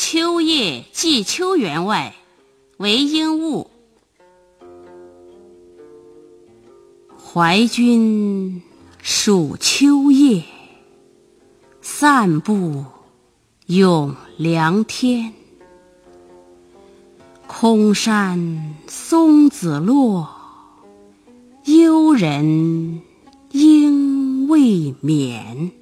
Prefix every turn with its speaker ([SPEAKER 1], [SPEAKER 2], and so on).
[SPEAKER 1] 秋夜寄秋员外，韦应物。怀君属秋夜，散步咏凉天。空山松子落，幽人应未眠。